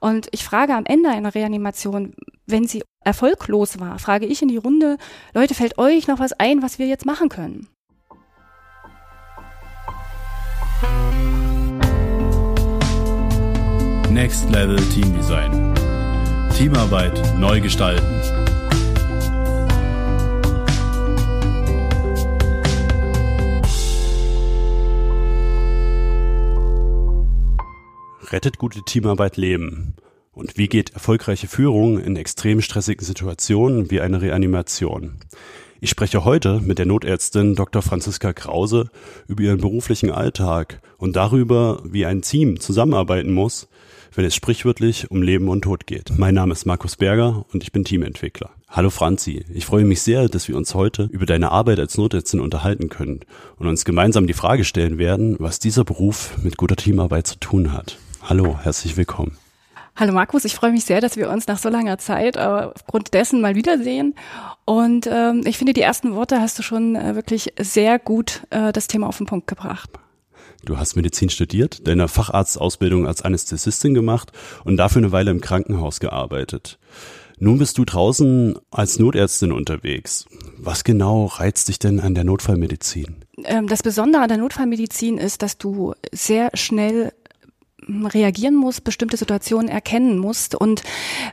Und ich frage am Ende einer Reanimation, wenn sie erfolglos war, frage ich in die Runde, Leute, fällt euch noch was ein, was wir jetzt machen können? Next Level Team Design. Teamarbeit neu gestalten. Rettet gute Teamarbeit Leben. Und wie geht erfolgreiche Führung in extrem stressigen Situationen wie eine Reanimation? Ich spreche heute mit der Notärztin Dr. Franziska Krause über ihren beruflichen Alltag und darüber, wie ein Team zusammenarbeiten muss, wenn es sprichwörtlich um Leben und Tod geht. Mein Name ist Markus Berger und ich bin Teamentwickler. Hallo Franzi, ich freue mich sehr, dass wir uns heute über deine Arbeit als Notärztin unterhalten können und uns gemeinsam die Frage stellen werden, was dieser Beruf mit guter Teamarbeit zu tun hat. Hallo, herzlich willkommen. Hallo Markus, ich freue mich sehr, dass wir uns nach so langer Zeit äh, aufgrund dessen mal wiedersehen. Und ähm, ich finde, die ersten Worte hast du schon äh, wirklich sehr gut äh, das Thema auf den Punkt gebracht. Du hast Medizin studiert, deine Facharztausbildung als Anästhesistin gemacht und dafür eine Weile im Krankenhaus gearbeitet. Nun bist du draußen als Notärztin unterwegs. Was genau reizt dich denn an der Notfallmedizin? Ähm, das Besondere an der Notfallmedizin ist, dass du sehr schnell reagieren muss, bestimmte Situationen erkennen musst. Und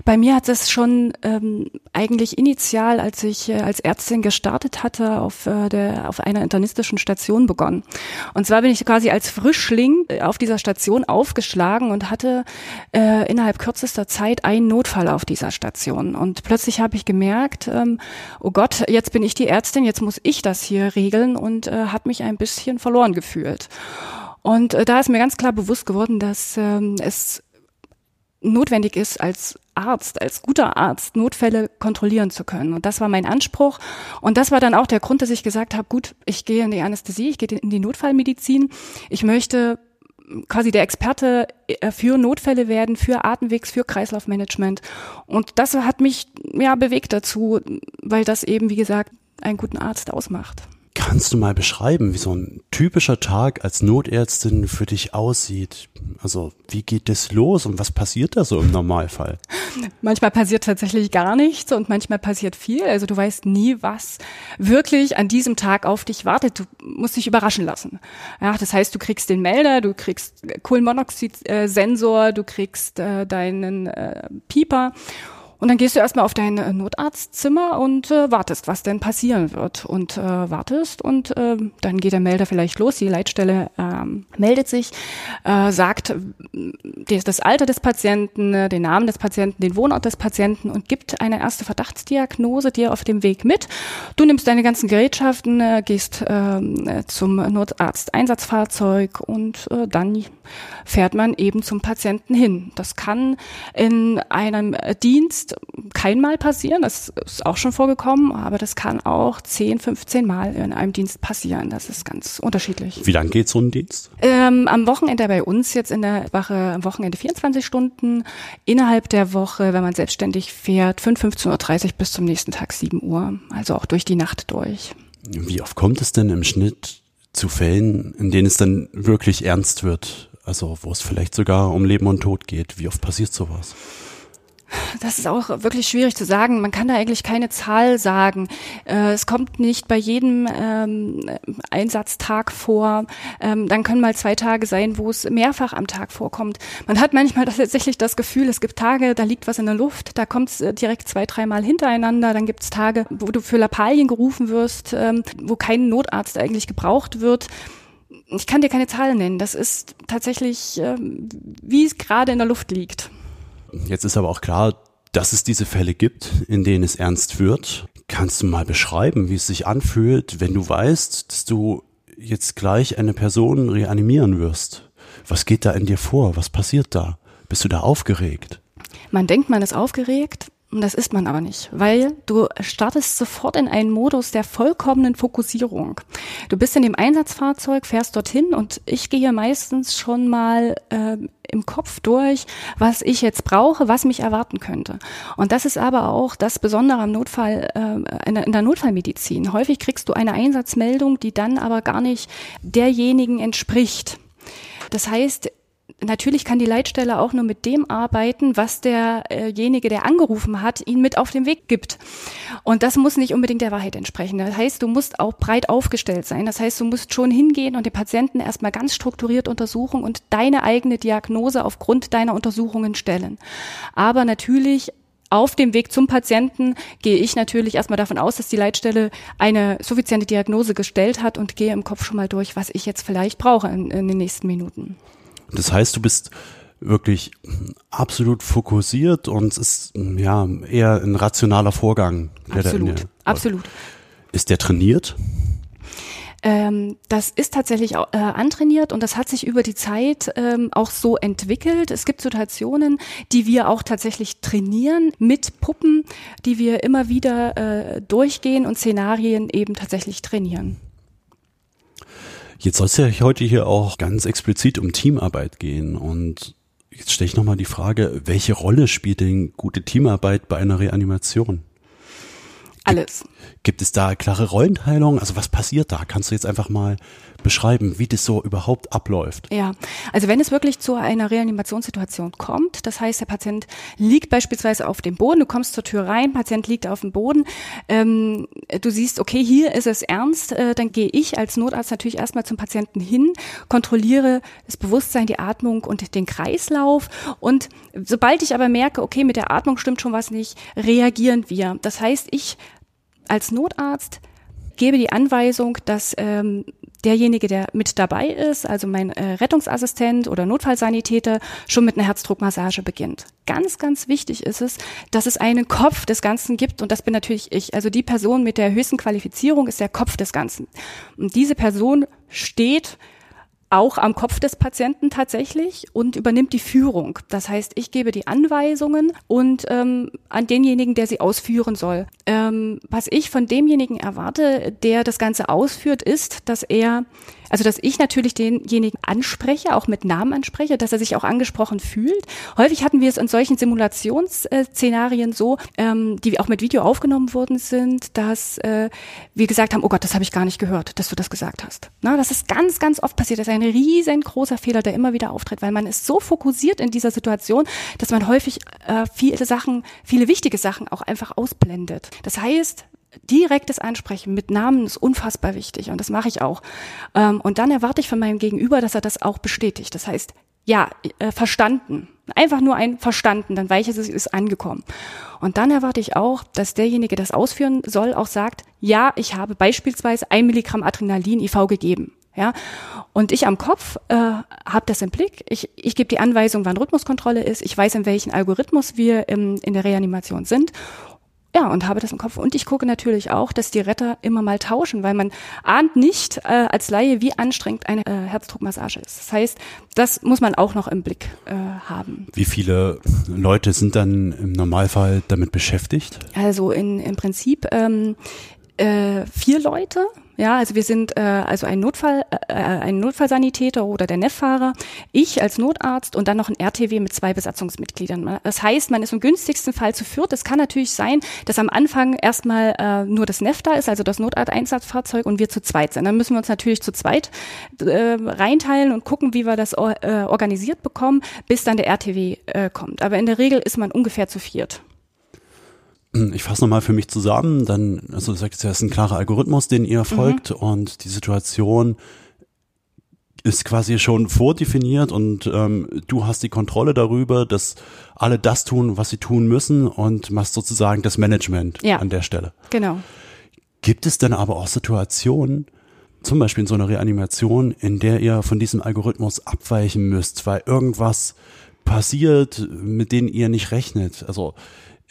bei mir hat es schon ähm, eigentlich initial, als ich äh, als Ärztin gestartet hatte, auf, äh, der, auf einer internistischen Station begonnen. Und zwar bin ich quasi als Frischling äh, auf dieser Station aufgeschlagen und hatte äh, innerhalb kürzester Zeit einen Notfall auf dieser Station. Und plötzlich habe ich gemerkt, ähm, oh Gott, jetzt bin ich die Ärztin, jetzt muss ich das hier regeln und äh, hat mich ein bisschen verloren gefühlt. Und äh, da ist mir ganz klar bewusst geworden, dass ähm, es notwendig ist, als Arzt, als guter Arzt Notfälle kontrollieren zu können. Und das war mein Anspruch. Und das war dann auch der Grund, dass ich gesagt habe, gut, ich gehe in die Anästhesie, ich gehe in die Notfallmedizin. Ich möchte quasi der Experte äh, für Notfälle werden, für Atemwegs, für Kreislaufmanagement. Und das hat mich ja bewegt dazu, weil das eben, wie gesagt, einen guten Arzt ausmacht. Kannst du mal beschreiben, wie so ein typischer Tag als Notärztin für dich aussieht? Also wie geht das los und was passiert da so im Normalfall? Manchmal passiert tatsächlich gar nichts und manchmal passiert viel. Also du weißt nie, was wirklich an diesem Tag auf dich wartet. Du musst dich überraschen lassen. Ja, das heißt, du kriegst den Melder, du kriegst Kohlenmonoxid-Sensor, du kriegst äh, deinen äh, Pieper und dann gehst du erstmal auf dein äh, Notarztzimmer und äh, wartest, was denn passieren wird. Und äh, wartest und äh, dann geht der Melder vielleicht los. Die Leitstelle ähm, meldet sich, äh, sagt äh, das Alter des Patienten, äh, den Namen des Patienten, den Wohnort des Patienten und gibt eine erste Verdachtsdiagnose dir auf dem Weg mit. Du nimmst deine ganzen Gerätschaften, äh, gehst äh, zum Notarzt-Einsatzfahrzeug und äh, dann fährt man eben zum Patienten hin. Das kann in einem Dienst kein Mal passieren, das ist auch schon vorgekommen, aber das kann auch 10, 15 Mal in einem Dienst passieren. Das ist ganz unterschiedlich. Wie lange geht so ein Dienst? Ähm, am Wochenende bei uns jetzt in der Wache, am Wochenende 24 Stunden, innerhalb der Woche, wenn man selbstständig fährt, 5, 15.30 Uhr bis zum nächsten Tag 7 Uhr, also auch durch die Nacht durch. Wie oft kommt es denn im Schnitt zu Fällen, in denen es dann wirklich ernst wird? Also wo es vielleicht sogar um Leben und Tod geht. Wie oft passiert sowas? Das ist auch wirklich schwierig zu sagen. Man kann da eigentlich keine Zahl sagen. Äh, es kommt nicht bei jedem ähm, Einsatztag vor. Ähm, dann können mal zwei Tage sein, wo es mehrfach am Tag vorkommt. Man hat manchmal tatsächlich das Gefühl, es gibt Tage, da liegt was in der Luft, da kommt es äh, direkt zwei, dreimal hintereinander. Dann gibt es Tage, wo du für Lappalien gerufen wirst, ähm, wo kein Notarzt eigentlich gebraucht wird ich kann dir keine Zahlen nennen. Das ist tatsächlich, ähm, wie es gerade in der Luft liegt. Jetzt ist aber auch klar, dass es diese Fälle gibt, in denen es ernst wird. Kannst du mal beschreiben, wie es sich anfühlt, wenn du weißt, dass du jetzt gleich eine Person reanimieren wirst? Was geht da in dir vor? Was passiert da? Bist du da aufgeregt? Man denkt, man ist aufgeregt, das ist man aber nicht, weil du startest sofort in einen Modus der vollkommenen Fokussierung. Du bist in dem Einsatzfahrzeug, fährst dorthin und ich gehe meistens schon mal äh, im Kopf durch, was ich jetzt brauche, was mich erwarten könnte. Und das ist aber auch das Besondere am Notfall, äh, in der Notfallmedizin. Häufig kriegst du eine Einsatzmeldung, die dann aber gar nicht derjenigen entspricht. Das heißt, natürlich kann die Leitstelle auch nur mit dem arbeiten, was derjenige, der angerufen hat, ihn mit auf den Weg gibt. Und das muss nicht unbedingt der Wahrheit entsprechen. Das heißt, du musst auch breit aufgestellt sein. Das heißt, du musst schon hingehen und den Patienten erstmal ganz strukturiert untersuchen und deine eigene Diagnose aufgrund deiner Untersuchungen stellen. Aber natürlich auf dem Weg zum Patienten gehe ich natürlich erstmal davon aus, dass die Leitstelle eine suffiziente Diagnose gestellt hat und gehe im Kopf schon mal durch, was ich jetzt vielleicht brauche in, in den nächsten Minuten. Das heißt, du bist wirklich absolut fokussiert und es ist ja eher ein rationaler Vorgang. Absolut, absolut. Ist der trainiert? Ähm, das ist tatsächlich auch, äh, antrainiert und das hat sich über die Zeit ähm, auch so entwickelt. Es gibt Situationen, die wir auch tatsächlich trainieren mit Puppen, die wir immer wieder äh, durchgehen und Szenarien eben tatsächlich trainieren. Jetzt soll es ja heute hier auch ganz explizit um Teamarbeit gehen und jetzt stelle ich nochmal die Frage, welche Rolle spielt denn gute Teamarbeit bei einer Reanimation? Alles. Gibt es da klare Rollenteilung? Also was passiert da? Kannst du jetzt einfach mal beschreiben, wie das so überhaupt abläuft? Ja, also wenn es wirklich zu einer Reanimationssituation kommt, das heißt, der Patient liegt beispielsweise auf dem Boden, du kommst zur Tür rein, Patient liegt auf dem Boden, ähm, du siehst, okay, hier ist es ernst, äh, dann gehe ich als Notarzt natürlich erstmal zum Patienten hin, kontrolliere das Bewusstsein, die Atmung und den Kreislauf und sobald ich aber merke, okay, mit der Atmung stimmt schon was nicht, reagieren wir. Das heißt, ich als Notarzt gebe die Anweisung, dass ähm, derjenige, der mit dabei ist, also mein äh, Rettungsassistent oder Notfallsanitäter, schon mit einer Herzdruckmassage beginnt. Ganz, ganz wichtig ist es, dass es einen Kopf des Ganzen gibt und das bin natürlich ich. Also die Person mit der höchsten Qualifizierung ist der Kopf des Ganzen. Und diese Person steht auch am Kopf des Patienten tatsächlich und übernimmt die Führung. Das heißt, ich gebe die Anweisungen und ähm, an denjenigen, der sie ausführen soll. Ähm, was ich von demjenigen erwarte, der das Ganze ausführt, ist, dass er also, dass ich natürlich denjenigen anspreche, auch mit Namen anspreche, dass er sich auch angesprochen fühlt. Häufig hatten wir es in solchen Simulationsszenarien so, ähm, die auch mit Video aufgenommen worden sind, dass äh, wir gesagt haben, oh Gott, das habe ich gar nicht gehört, dass du das gesagt hast. Na, das ist ganz, ganz oft passiert. Das ist ein riesengroßer Fehler, der immer wieder auftritt, weil man ist so fokussiert in dieser Situation, dass man häufig äh, viele Sachen, viele wichtige Sachen auch einfach ausblendet. Das heißt, direktes Ansprechen mit Namen ist unfassbar wichtig und das mache ich auch. Ähm, und dann erwarte ich von meinem Gegenüber, dass er das auch bestätigt. Das heißt, ja, äh, verstanden. Einfach nur ein verstanden, dann weiß ich, es ist angekommen. Und dann erwarte ich auch, dass derjenige, das ausführen soll, auch sagt, ja, ich habe beispielsweise ein Milligramm Adrenalin IV gegeben. Ja, und ich am Kopf äh, habe das im Blick. Ich, ich gebe die Anweisung, wann Rhythmuskontrolle ist. Ich weiß, in welchem Algorithmus wir im, in der Reanimation sind ja, und habe das im Kopf. Und ich gucke natürlich auch, dass die Retter immer mal tauschen, weil man ahnt nicht äh, als Laie, wie anstrengend eine äh, Herzdruckmassage ist. Das heißt, das muss man auch noch im Blick äh, haben. Wie viele Leute sind dann im Normalfall damit beschäftigt? Also in, im Prinzip ähm, äh, vier Leute ja, also wir sind äh, also ein Notfall, äh, ein Notfallsanitäter oder der NEF-Fahrer, ich als Notarzt und dann noch ein RTW mit zwei Besatzungsmitgliedern. Das heißt, man ist im günstigsten Fall zu viert. Es kann natürlich sein, dass am Anfang erstmal äh, nur das NEF da ist, also das Notarteinsatzfahrzeug und wir zu zweit sind. Dann müssen wir uns natürlich zu zweit äh, reinteilen und gucken, wie wir das äh, organisiert bekommen, bis dann der RTW äh, kommt. Aber in der Regel ist man ungefähr zu viert. Ich fasse nochmal für mich zusammen, dann, also du sagst ja, es ist ein klarer Algorithmus, den ihr folgt mhm. und die Situation ist quasi schon vordefiniert und ähm, du hast die Kontrolle darüber, dass alle das tun, was sie tun müssen und machst sozusagen das Management ja. an der Stelle. Genau. Gibt es dann aber auch Situationen, zum Beispiel in so einer Reanimation, in der ihr von diesem Algorithmus abweichen müsst, weil irgendwas passiert, mit denen ihr nicht rechnet? Also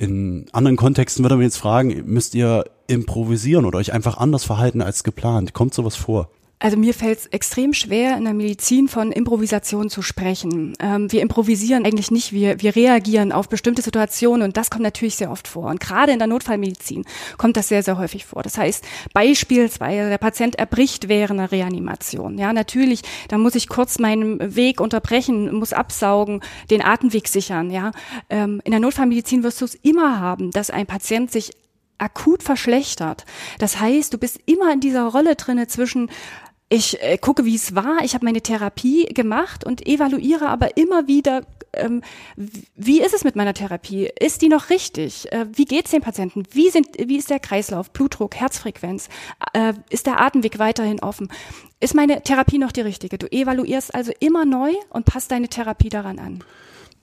in anderen Kontexten würde man jetzt fragen, müsst ihr improvisieren oder euch einfach anders verhalten als geplant? Kommt sowas vor? Also mir fällt es extrem schwer, in der Medizin von Improvisation zu sprechen. Ähm, wir improvisieren eigentlich nicht, wir, wir reagieren auf bestimmte Situationen und das kommt natürlich sehr oft vor. Und gerade in der Notfallmedizin kommt das sehr, sehr häufig vor. Das heißt, beispielsweise der Patient erbricht während einer Reanimation. Ja, natürlich, da muss ich kurz meinen Weg unterbrechen, muss absaugen, den Atemweg sichern. Ja, ähm, in der Notfallmedizin wirst du es immer haben, dass ein Patient sich akut verschlechtert. Das heißt, du bist immer in dieser Rolle drinne zwischen ich äh, gucke, wie es war. Ich habe meine Therapie gemacht und evaluiere aber immer wieder, ähm, wie ist es mit meiner Therapie? Ist die noch richtig? Äh, wie geht's den Patienten? Wie, sind, wie ist der Kreislauf, Blutdruck, Herzfrequenz? Äh, ist der Atemweg weiterhin offen? Ist meine Therapie noch die richtige? Du evaluierst also immer neu und passt deine Therapie daran an.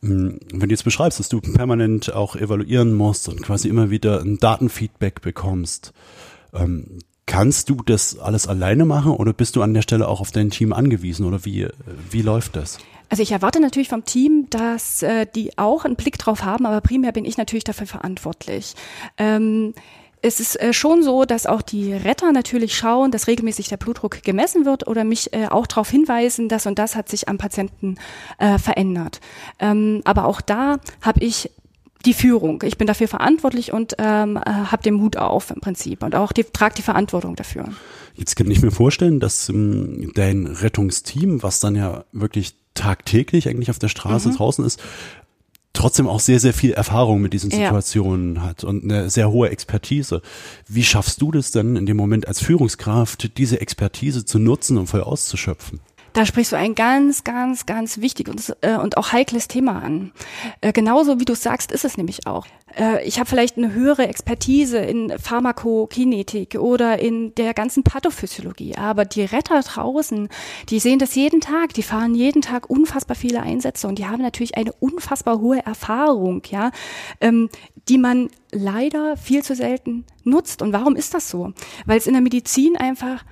Hm, wenn du jetzt beschreibst, dass du permanent auch evaluieren musst und quasi immer wieder ein Datenfeedback bekommst, ähm, Kannst du das alles alleine machen oder bist du an der Stelle auch auf dein Team angewiesen oder wie, wie läuft das? Also ich erwarte natürlich vom Team, dass äh, die auch einen Blick drauf haben, aber primär bin ich natürlich dafür verantwortlich. Ähm, es ist äh, schon so, dass auch die Retter natürlich schauen, dass regelmäßig der Blutdruck gemessen wird oder mich äh, auch darauf hinweisen, dass und das hat sich am Patienten äh, verändert. Ähm, aber auch da habe ich die Führung. Ich bin dafür verantwortlich und ähm, äh, habe den Mut auf im Prinzip und auch die, trage die Verantwortung dafür. Jetzt kann ich mir vorstellen, dass ähm, dein Rettungsteam, was dann ja wirklich tagtäglich eigentlich auf der Straße mhm. draußen ist, trotzdem auch sehr, sehr viel Erfahrung mit diesen Situationen ja. hat und eine sehr hohe Expertise. Wie schaffst du das denn in dem Moment als Führungskraft, diese Expertise zu nutzen und voll auszuschöpfen? Da sprichst du ein ganz, ganz, ganz wichtiges und, äh, und auch heikles Thema an. Äh, genauso wie du sagst, ist es nämlich auch. Äh, ich habe vielleicht eine höhere Expertise in Pharmakokinetik oder in der ganzen Pathophysiologie, aber die Retter draußen, die sehen das jeden Tag, die fahren jeden Tag unfassbar viele Einsätze und die haben natürlich eine unfassbar hohe Erfahrung, ja, ähm, die man leider viel zu selten nutzt. Und warum ist das so? Weil es in der Medizin einfach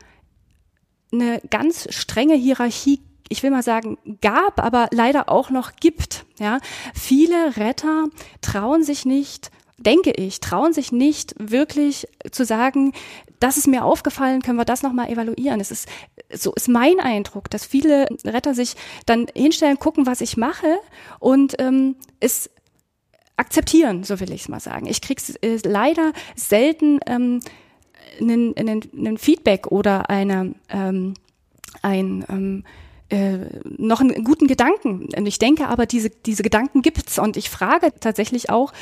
eine ganz strenge Hierarchie ich will mal sagen, gab, aber leider auch noch gibt. Ja, viele Retter trauen sich nicht, denke ich, trauen sich nicht wirklich zu sagen, das ist mir aufgefallen, können wir das nochmal evaluieren. Es ist, so ist mein Eindruck, dass viele Retter sich dann hinstellen, gucken, was ich mache und ähm, es akzeptieren, so will ich es mal sagen. Ich krieg's äh, leider selten ähm, einen, einen, einen Feedback oder eine, ähm, ein ähm, äh, noch einen guten Gedanken. Ich denke aber, diese, diese Gedanken gibt's und ich frage tatsächlich auch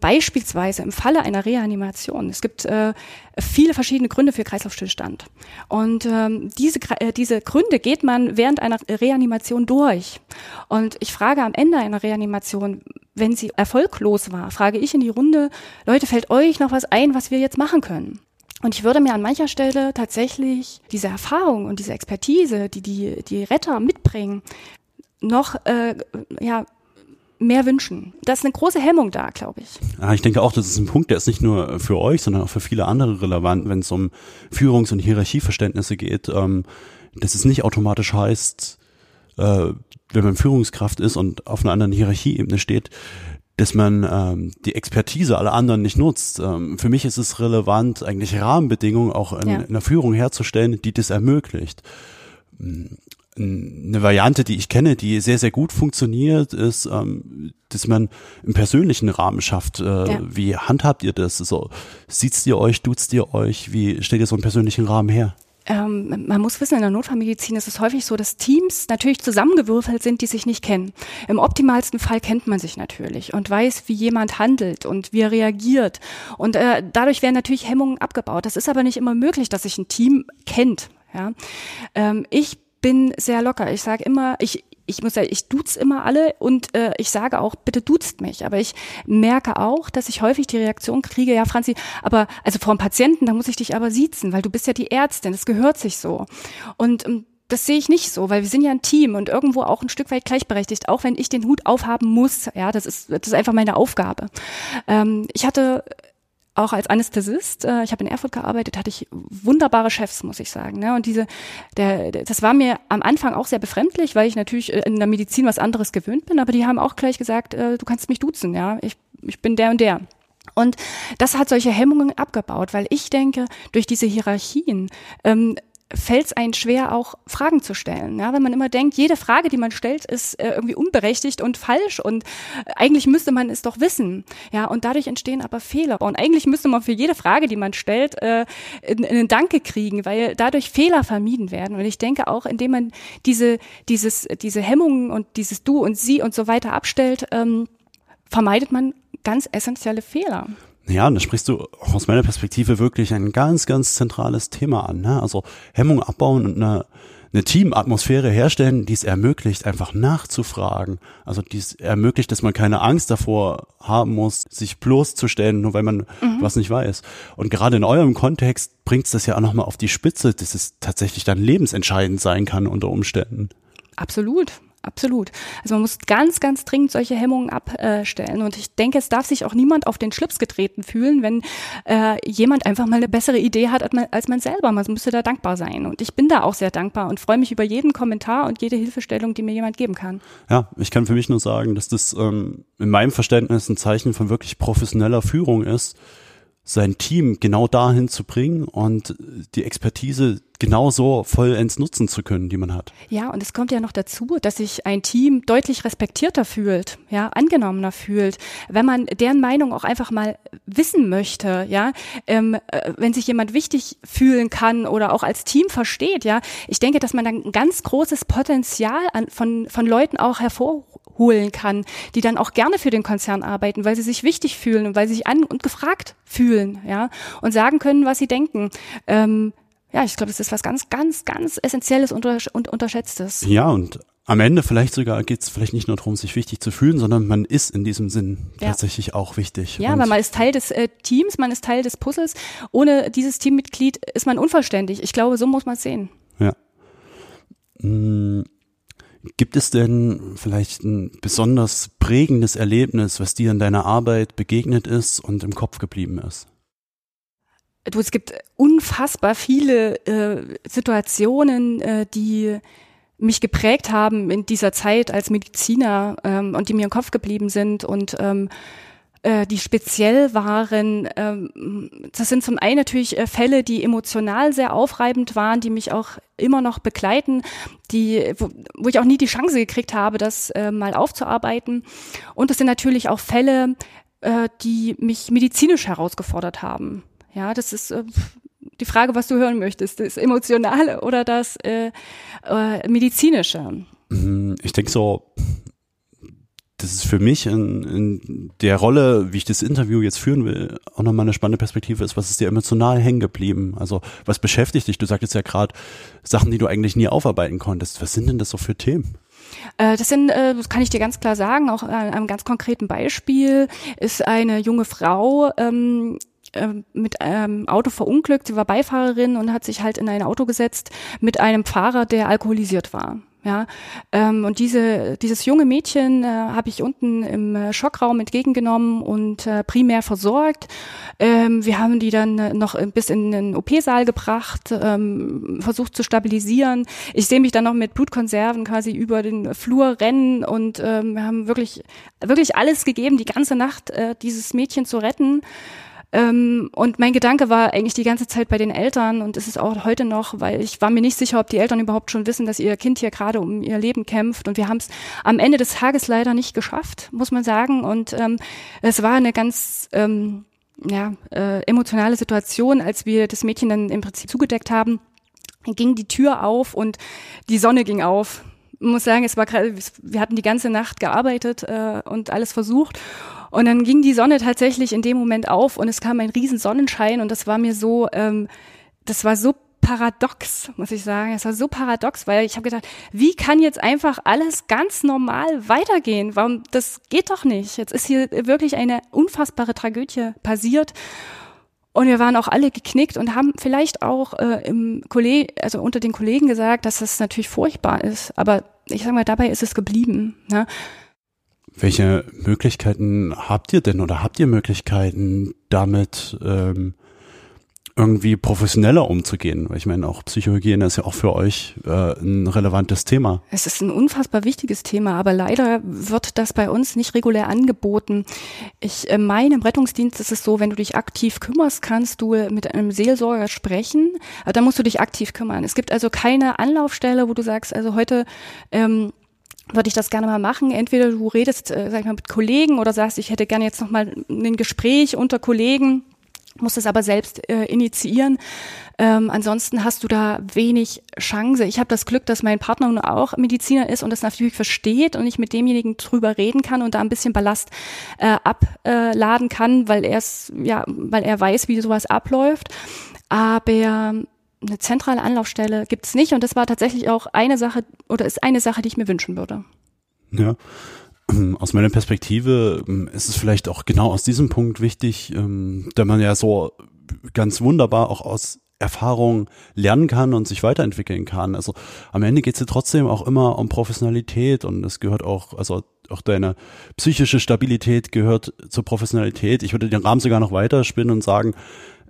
beispielsweise im Falle einer Reanimation. Es gibt äh, viele verschiedene Gründe für Kreislaufstillstand. Und ähm, diese, äh, diese Gründe geht man während einer Reanimation durch. Und ich frage am Ende einer Reanimation, wenn sie erfolglos war, frage ich in die Runde, Leute, fällt euch noch was ein, was wir jetzt machen können? Und ich würde mir an mancher Stelle tatsächlich diese Erfahrung und diese Expertise, die die, die Retter mitbringen, noch äh, ja, mehr wünschen. Da ist eine große Hemmung da, glaube ich. Ja, ich denke auch, das ist ein Punkt, der ist nicht nur für euch, sondern auch für viele andere relevant, wenn es um Führungs- und Hierarchieverständnisse geht, ähm, dass es nicht automatisch heißt, äh, wenn man Führungskraft ist und auf einer anderen Hierarchieebene steht, dass man ähm, die Expertise aller anderen nicht nutzt. Ähm, für mich ist es relevant, eigentlich Rahmenbedingungen auch in, ja. in der Führung herzustellen, die das ermöglicht. Eine Variante, die ich kenne, die sehr, sehr gut funktioniert, ist, ähm, dass man im persönlichen Rahmen schafft. Äh, ja. Wie handhabt ihr das? So, sieht's ihr euch, duzt ihr euch? Wie stellt ihr so einen persönlichen Rahmen her? Ähm, man muss wissen, in der Notfallmedizin ist es häufig so, dass Teams natürlich zusammengewürfelt sind, die sich nicht kennen. Im optimalsten Fall kennt man sich natürlich und weiß, wie jemand handelt und wie er reagiert. Und äh, dadurch werden natürlich Hemmungen abgebaut. Das ist aber nicht immer möglich, dass sich ein Team kennt. Ja? Ähm, ich bin sehr locker. Ich sage immer, ich, ich muss ja, ich duz immer alle und äh, ich sage auch, bitte duzt mich. Aber ich merke auch, dass ich häufig die Reaktion kriege, ja, Franzi, aber also vor einem Patienten, da muss ich dich aber siezen, weil du bist ja die Ärztin, das gehört sich so. Und ähm, das sehe ich nicht so, weil wir sind ja ein Team und irgendwo auch ein Stück weit gleichberechtigt, auch wenn ich den Hut aufhaben muss. Ja, das ist, das ist einfach meine Aufgabe. Ähm, ich hatte auch als Anästhesist, äh, ich habe in Erfurt gearbeitet, hatte ich wunderbare Chefs, muss ich sagen. Ne? Und diese, der, das war mir am Anfang auch sehr befremdlich, weil ich natürlich äh, in der Medizin was anderes gewöhnt bin, aber die haben auch gleich gesagt, äh, du kannst mich duzen, ja, ich, ich bin der und der. Und das hat solche Hemmungen abgebaut, weil ich denke, durch diese Hierarchien ähm, fällt es einen schwer, auch Fragen zu stellen. Ja, wenn man immer denkt, jede Frage, die man stellt, ist äh, irgendwie unberechtigt und falsch und äh, eigentlich müsste man es doch wissen. Ja, und dadurch entstehen aber Fehler. Und eigentlich müsste man für jede Frage, die man stellt, äh, einen Danke kriegen, weil dadurch Fehler vermieden werden. Und ich denke auch, indem man diese, dieses, diese Hemmungen und dieses Du und Sie und so weiter abstellt, ähm, vermeidet man ganz essentielle Fehler. Ja, und da sprichst du aus meiner Perspektive wirklich ein ganz, ganz zentrales Thema an. Ne? Also Hemmung abbauen und eine, eine Teamatmosphäre herstellen, die es ermöglicht, einfach nachzufragen. Also die es ermöglicht, dass man keine Angst davor haben muss, sich bloßzustellen, nur weil man mhm. was nicht weiß. Und gerade in eurem Kontext bringt es das ja auch nochmal auf die Spitze, dass es tatsächlich dann lebensentscheidend sein kann unter Umständen. Absolut absolut. Also man muss ganz, ganz dringend solche Hemmungen abstellen. Und ich denke, es darf sich auch niemand auf den Schlips getreten fühlen, wenn äh, jemand einfach mal eine bessere Idee hat als man, selber. Man müsste da dankbar sein. Und ich bin da auch sehr dankbar und freue mich über jeden Kommentar und jede Hilfestellung, die mir jemand geben kann. Ja, ich kann für mich nur sagen, dass das ähm, in meinem Verständnis ein Zeichen von wirklich professioneller Führung ist sein Team genau dahin zu bringen und die Expertise genauso vollends nutzen zu können, die man hat. Ja, und es kommt ja noch dazu, dass sich ein Team deutlich respektierter fühlt, ja, angenommener fühlt, wenn man deren Meinung auch einfach mal wissen möchte, ja, ähm, äh, wenn sich jemand wichtig fühlen kann oder auch als Team versteht, ja. Ich denke, dass man dann ein ganz großes Potenzial an, von, von Leuten auch hervorruft holen kann, die dann auch gerne für den Konzern arbeiten, weil sie sich wichtig fühlen und weil sie sich an und gefragt fühlen, ja, und sagen können, was sie denken. Ähm, ja, ich glaube, das ist was ganz, ganz, ganz Essentielles und Unterschätztes. Ja, und am Ende vielleicht sogar geht es vielleicht nicht nur darum, sich wichtig zu fühlen, sondern man ist in diesem Sinn ja. tatsächlich auch wichtig. Ja, weil man ist Teil des äh, Teams, man ist Teil des Puzzles. Ohne dieses Teammitglied ist man unvollständig. Ich glaube, so muss man es sehen. Ja. Hm. Gibt es denn vielleicht ein besonders prägendes Erlebnis, was dir in deiner Arbeit begegnet ist und im Kopf geblieben ist? Du, es gibt unfassbar viele äh, Situationen, äh, die mich geprägt haben in dieser Zeit als Mediziner ähm, und die mir im Kopf geblieben sind und ähm, äh, die speziell waren. Ähm, das sind zum einen natürlich äh, Fälle, die emotional sehr aufreibend waren, die mich auch immer noch begleiten, die, wo, wo ich auch nie die Chance gekriegt habe, das äh, mal aufzuarbeiten. Und es sind natürlich auch Fälle, äh, die mich medizinisch herausgefordert haben. Ja, das ist äh, die Frage, was du hören möchtest, das Emotionale oder das äh, äh, Medizinische. Mhm, ich denke so, das ist für mich in, in der Rolle, wie ich das Interview jetzt führen will, auch nochmal eine spannende Perspektive ist, was ist dir emotional hängen geblieben? Also was beschäftigt dich? Du sagtest ja gerade Sachen, die du eigentlich nie aufarbeiten konntest. Was sind denn das so für Themen? Äh, das sind, äh, das kann ich dir ganz klar sagen, auch an einem ganz konkreten Beispiel ist eine junge Frau, ähm, äh, mit einem Auto verunglückt. Sie war Beifahrerin und hat sich halt in ein Auto gesetzt mit einem Fahrer, der alkoholisiert war. Ja, ähm, und diese, dieses junge Mädchen äh, habe ich unten im äh, Schockraum entgegengenommen und äh, primär versorgt. Ähm, wir haben die dann äh, noch bis in den OP-Saal gebracht, ähm, versucht zu stabilisieren. Ich sehe mich dann noch mit Blutkonserven quasi über den Flur rennen und ähm, wir haben wirklich, wirklich alles gegeben, die ganze Nacht äh, dieses Mädchen zu retten. Ähm, und mein Gedanke war eigentlich die ganze Zeit bei den Eltern und ist es auch heute noch, weil ich war mir nicht sicher, ob die Eltern überhaupt schon wissen, dass ihr Kind hier gerade um ihr Leben kämpft. Und wir haben es am Ende des Tages leider nicht geschafft, muss man sagen. Und ähm, es war eine ganz ähm, ja, äh, emotionale Situation, als wir das Mädchen dann im Prinzip zugedeckt haben. Ging die Tür auf und die Sonne ging auf. Muss sagen, es war wir hatten die ganze Nacht gearbeitet äh, und alles versucht und dann ging die Sonne tatsächlich in dem Moment auf und es kam ein riesen Sonnenschein und das war mir so, ähm, das war so paradox, muss ich sagen. Es war so paradox, weil ich habe gedacht, wie kann jetzt einfach alles ganz normal weitergehen? Warum das geht doch nicht? Jetzt ist hier wirklich eine unfassbare Tragödie passiert. Und wir waren auch alle geknickt und haben vielleicht auch äh, im Kolleg also unter den Kollegen gesagt, dass das natürlich furchtbar ist. Aber ich sag mal, dabei ist es geblieben. Ne? Welche Möglichkeiten habt ihr denn oder habt ihr Möglichkeiten damit ähm, irgendwie professioneller umzugehen? Weil ich meine, auch Psychohygiene ist ja auch für euch äh, ein relevantes Thema. Es ist ein unfassbar wichtiges Thema, aber leider wird das bei uns nicht regulär angeboten. Ich äh, meine, im Rettungsdienst ist es so, wenn du dich aktiv kümmerst, kannst du mit einem Seelsorger sprechen. Aber da musst du dich aktiv kümmern. Es gibt also keine Anlaufstelle, wo du sagst, also heute ähm, würde ich das gerne mal machen. Entweder du redest, äh, sag ich mal, mit Kollegen oder sagst, ich hätte gerne jetzt noch mal ein Gespräch unter Kollegen musst es aber selbst äh, initiieren. Ähm, ansonsten hast du da wenig Chance. Ich habe das Glück, dass mein Partner nun auch Mediziner ist und das natürlich versteht und ich mit demjenigen drüber reden kann und da ein bisschen Ballast äh, abladen kann, weil er es ja, weil er weiß, wie sowas abläuft. Aber eine zentrale Anlaufstelle gibt es nicht und das war tatsächlich auch eine Sache oder ist eine Sache, die ich mir wünschen würde. Ja. Aus meiner Perspektive ähm, ist es vielleicht auch genau aus diesem Punkt wichtig, ähm, da man ja so ganz wunderbar auch aus Erfahrung lernen kann und sich weiterentwickeln kann. Also am Ende geht es ja trotzdem auch immer um Professionalität und es gehört auch, also auch deine psychische Stabilität gehört zur Professionalität. Ich würde den Rahmen sogar noch weiter spinnen und sagen,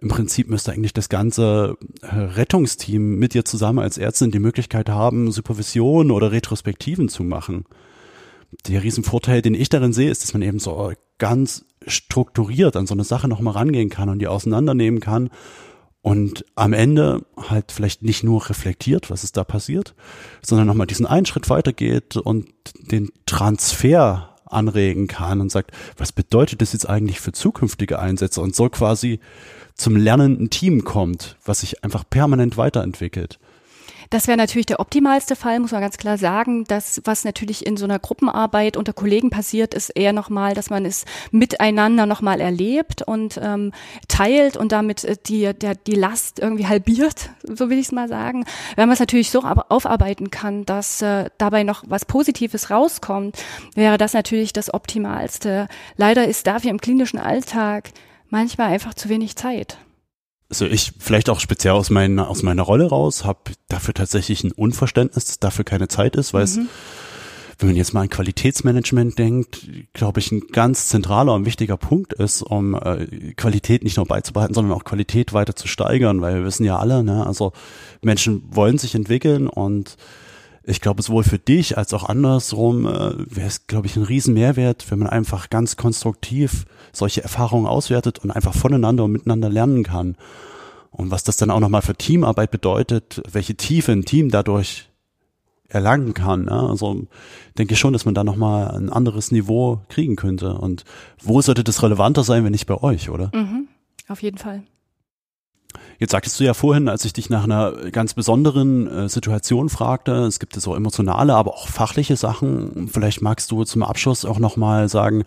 im Prinzip müsste eigentlich das ganze äh, Rettungsteam mit dir zusammen als Ärztin die Möglichkeit haben, Supervision oder Retrospektiven zu machen der Riesenvorteil, den ich darin sehe, ist, dass man eben so ganz strukturiert an so eine Sache nochmal rangehen kann und die auseinandernehmen kann und am Ende halt vielleicht nicht nur reflektiert, was ist da passiert, sondern nochmal diesen einen Schritt weitergeht und den Transfer anregen kann und sagt, was bedeutet das jetzt eigentlich für zukünftige Einsätze und so quasi zum lernenden Team kommt, was sich einfach permanent weiterentwickelt. Das wäre natürlich der optimalste Fall, muss man ganz klar sagen. Das, was natürlich in so einer Gruppenarbeit unter Kollegen passiert, ist eher nochmal, dass man es miteinander nochmal erlebt und ähm, teilt und damit äh, die, der, die Last irgendwie halbiert, so will ich es mal sagen. Wenn man es natürlich so aufarbeiten kann, dass äh, dabei noch was Positives rauskommt, wäre das natürlich das Optimalste. Leider ist dafür im klinischen Alltag manchmal einfach zu wenig Zeit also ich vielleicht auch speziell aus meiner aus meiner Rolle raus habe dafür tatsächlich ein Unverständnis, dass dafür keine Zeit ist, weil mhm. es wenn man jetzt mal an Qualitätsmanagement denkt, glaube ich, ein ganz zentraler und wichtiger Punkt ist, um äh, Qualität nicht nur beizubehalten, sondern auch Qualität weiter zu steigern, weil wir wissen ja alle, ne, also Menschen wollen sich entwickeln und ich glaube, sowohl für dich als auch andersrum äh, wäre es, glaube ich, ein riesen Mehrwert, wenn man einfach ganz konstruktiv solche Erfahrungen auswertet und einfach voneinander und miteinander lernen kann. Und was das dann auch nochmal für Teamarbeit bedeutet, welche Tiefe ein Team dadurch erlangen kann. Ja? Also denke ich schon, dass man da nochmal ein anderes Niveau kriegen könnte. Und wo sollte das relevanter sein, wenn nicht bei euch, oder? Mhm, auf jeden Fall. Jetzt sagtest du ja vorhin, als ich dich nach einer ganz besonderen äh, Situation fragte, es gibt ja so emotionale, aber auch fachliche Sachen. Vielleicht magst du zum Abschluss auch nochmal sagen,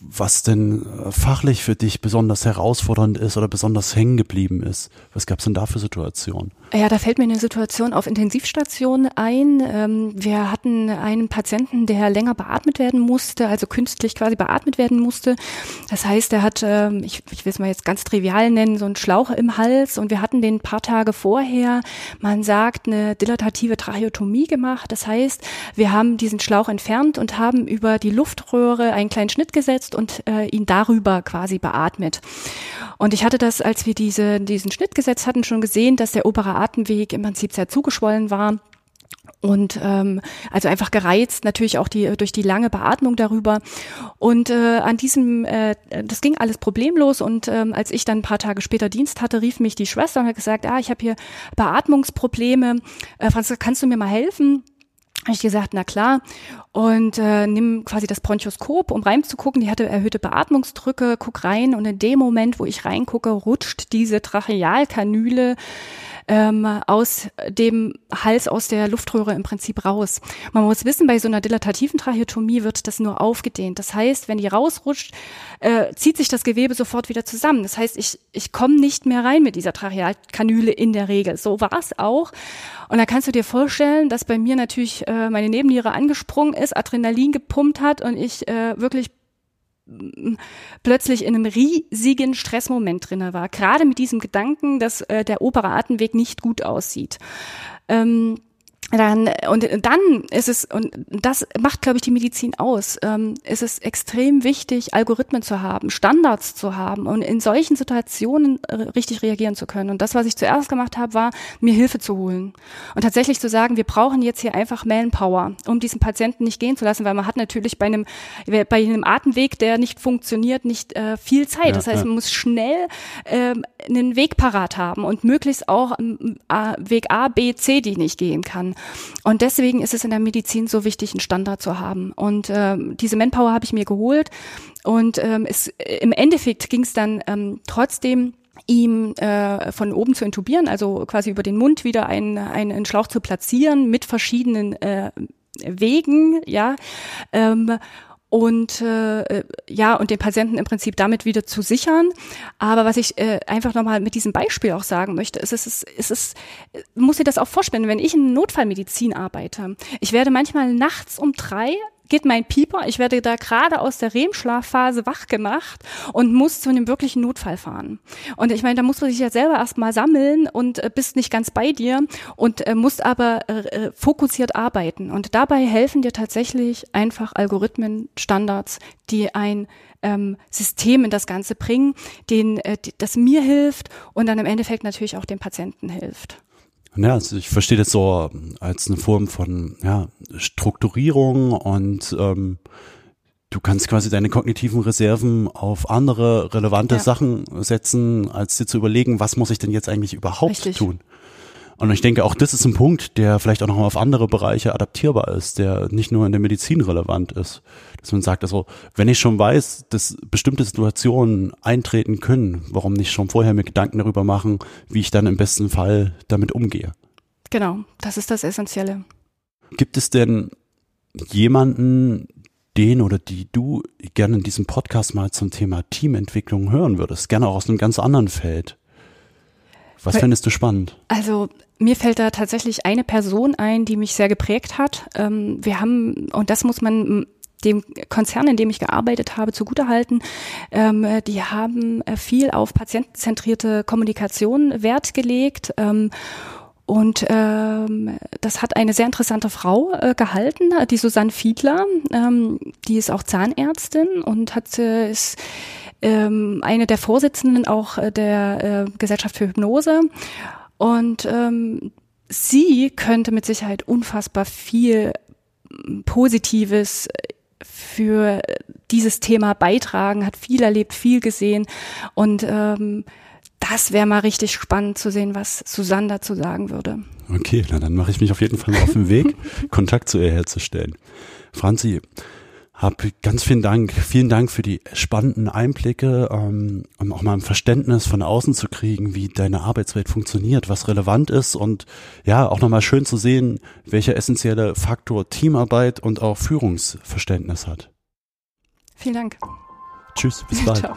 was denn äh, fachlich für dich besonders herausfordernd ist oder besonders hängen geblieben ist. Was gab es denn da für Situationen? Ja, da fällt mir eine Situation auf Intensivstation ein. Ähm, wir hatten einen Patienten, der länger beatmet werden musste, also künstlich quasi beatmet werden musste. Das heißt, er hat, ähm, ich, ich will es mal jetzt ganz trivial nennen, so einen Schlauch im Hals und wir hatten den paar Tage vorher, man sagt, eine dilatative Tracheotomie gemacht. Das heißt, wir haben diesen Schlauch entfernt und haben über die Luftröhre einen kleinen Schnitt gesetzt und äh, ihn darüber quasi beatmet. Und ich hatte das, als wir diese, diesen Schnitt gesetzt hatten, schon gesehen, dass der obere Atemweg im Prinzip sehr zugeschwollen war und ähm, also einfach gereizt natürlich auch die durch die lange Beatmung darüber. Und äh, an diesem äh, das ging alles problemlos. Und ähm, als ich dann ein paar Tage später Dienst hatte rief mich die Schwester und hat gesagt ah ich habe hier Beatmungsprobleme. Äh, Franziska kannst du mir mal helfen? Habe ich gesagt, na klar. Und äh, nimm quasi das Bronchoskop, um reinzugucken. Die hatte erhöhte Beatmungsdrücke, guck rein. Und in dem Moment, wo ich reingucke, rutscht diese Trachealkanüle ähm, aus dem Hals, aus der Luftröhre im Prinzip raus. Man muss wissen, bei so einer dilatativen Tracheotomie wird das nur aufgedehnt. Das heißt, wenn die rausrutscht, äh, zieht sich das Gewebe sofort wieder zusammen. Das heißt, ich, ich komme nicht mehr rein mit dieser Trachealkanüle in der Regel. So war es auch. Und da kannst du dir vorstellen, dass bei mir natürlich äh, meine Nebenniere angesprungen ist, Adrenalin gepumpt hat und ich äh, wirklich plötzlich in einem riesigen Stressmoment drinne war. Gerade mit diesem Gedanken, dass äh, der obere Atemweg nicht gut aussieht. Ähm, dann und dann ist es und das macht glaube ich die Medizin aus. Ähm, ist es extrem wichtig Algorithmen zu haben Standards zu haben und in solchen Situationen richtig reagieren zu können. Und das was ich zuerst gemacht habe war mir Hilfe zu holen. Und tatsächlich zu sagen wir brauchen jetzt hier einfach Manpower um diesen Patienten nicht gehen zu lassen weil man hat natürlich bei einem bei einem Atemweg der nicht funktioniert nicht äh, viel Zeit. Ja, das heißt ja. man muss schnell äh, einen Weg parat haben und möglichst auch ähm, Weg A B C die nicht gehen kann und deswegen ist es in der Medizin so wichtig, einen Standard zu haben. Und äh, diese Manpower habe ich mir geholt. Und ähm, es, im Endeffekt ging es dann ähm, trotzdem ihm äh, von oben zu intubieren, also quasi über den Mund wieder einen, einen Schlauch zu platzieren mit verschiedenen äh, Wegen, ja. Ähm, und äh, ja und den Patienten im Prinzip damit wieder zu sichern. Aber was ich äh, einfach nochmal mit diesem Beispiel auch sagen möchte, ist, es ist, es ist, muss dir das auch vorstellen, wenn ich in Notfallmedizin arbeite, ich werde manchmal nachts um drei geht mein Pieper, ich werde da gerade aus der REM-Schlafphase wach gemacht und muss zu einem wirklichen Notfall fahren. Und ich meine, da musst du dich ja selber erstmal sammeln und äh, bist nicht ganz bei dir und äh, musst aber äh, äh, fokussiert arbeiten. Und dabei helfen dir tatsächlich einfach Algorithmen, Standards, die ein ähm, System in das Ganze bringen, den, äh, das mir hilft und dann im Endeffekt natürlich auch dem Patienten hilft. Ja, also ich verstehe das so als eine Form von ja, Strukturierung und ähm, du kannst quasi deine kognitiven Reserven auf andere relevante ja. Sachen setzen, als dir zu überlegen, was muss ich denn jetzt eigentlich überhaupt Richtig. tun. Und ich denke, auch das ist ein Punkt, der vielleicht auch noch auf andere Bereiche adaptierbar ist, der nicht nur in der Medizin relevant ist. Dass man sagt, also, wenn ich schon weiß, dass bestimmte Situationen eintreten können, warum nicht schon vorher mir Gedanken darüber machen, wie ich dann im besten Fall damit umgehe? Genau, das ist das Essentielle. Gibt es denn jemanden, den oder die du gerne in diesem Podcast mal zum Thema Teamentwicklung hören würdest? Gerne auch aus einem ganz anderen Feld. Was Weil, findest du spannend? Also mir fällt da tatsächlich eine Person ein, die mich sehr geprägt hat. Ähm, wir haben, und das muss man dem Konzern, in dem ich gearbeitet habe, zugutehalten. Ähm, die haben äh, viel auf patientenzentrierte Kommunikation Wert gelegt. Ähm, und ähm, das hat eine sehr interessante Frau äh, gehalten, die Susanne Fiedler. Ähm, die ist auch Zahnärztin und hat äh, ist ähm, eine der Vorsitzenden auch äh, der äh, Gesellschaft für Hypnose. Und ähm, sie könnte mit Sicherheit unfassbar viel Positives für dieses Thema beitragen, hat viel erlebt, viel gesehen und ähm, das wäre mal richtig spannend zu sehen, was Susanne dazu sagen würde. Okay, na dann mache ich mich auf jeden Fall mal auf den Weg, Kontakt zu ihr herzustellen. Franzi, hab ganz vielen Dank, vielen Dank für die spannenden Einblicke, ähm, um auch mal ein Verständnis von außen zu kriegen, wie deine Arbeitswelt funktioniert, was relevant ist und ja, auch nochmal schön zu sehen, welcher essentielle Faktor Teamarbeit und auch Führungsverständnis hat. Vielen Dank. Tschüss, bis bald. Ciao.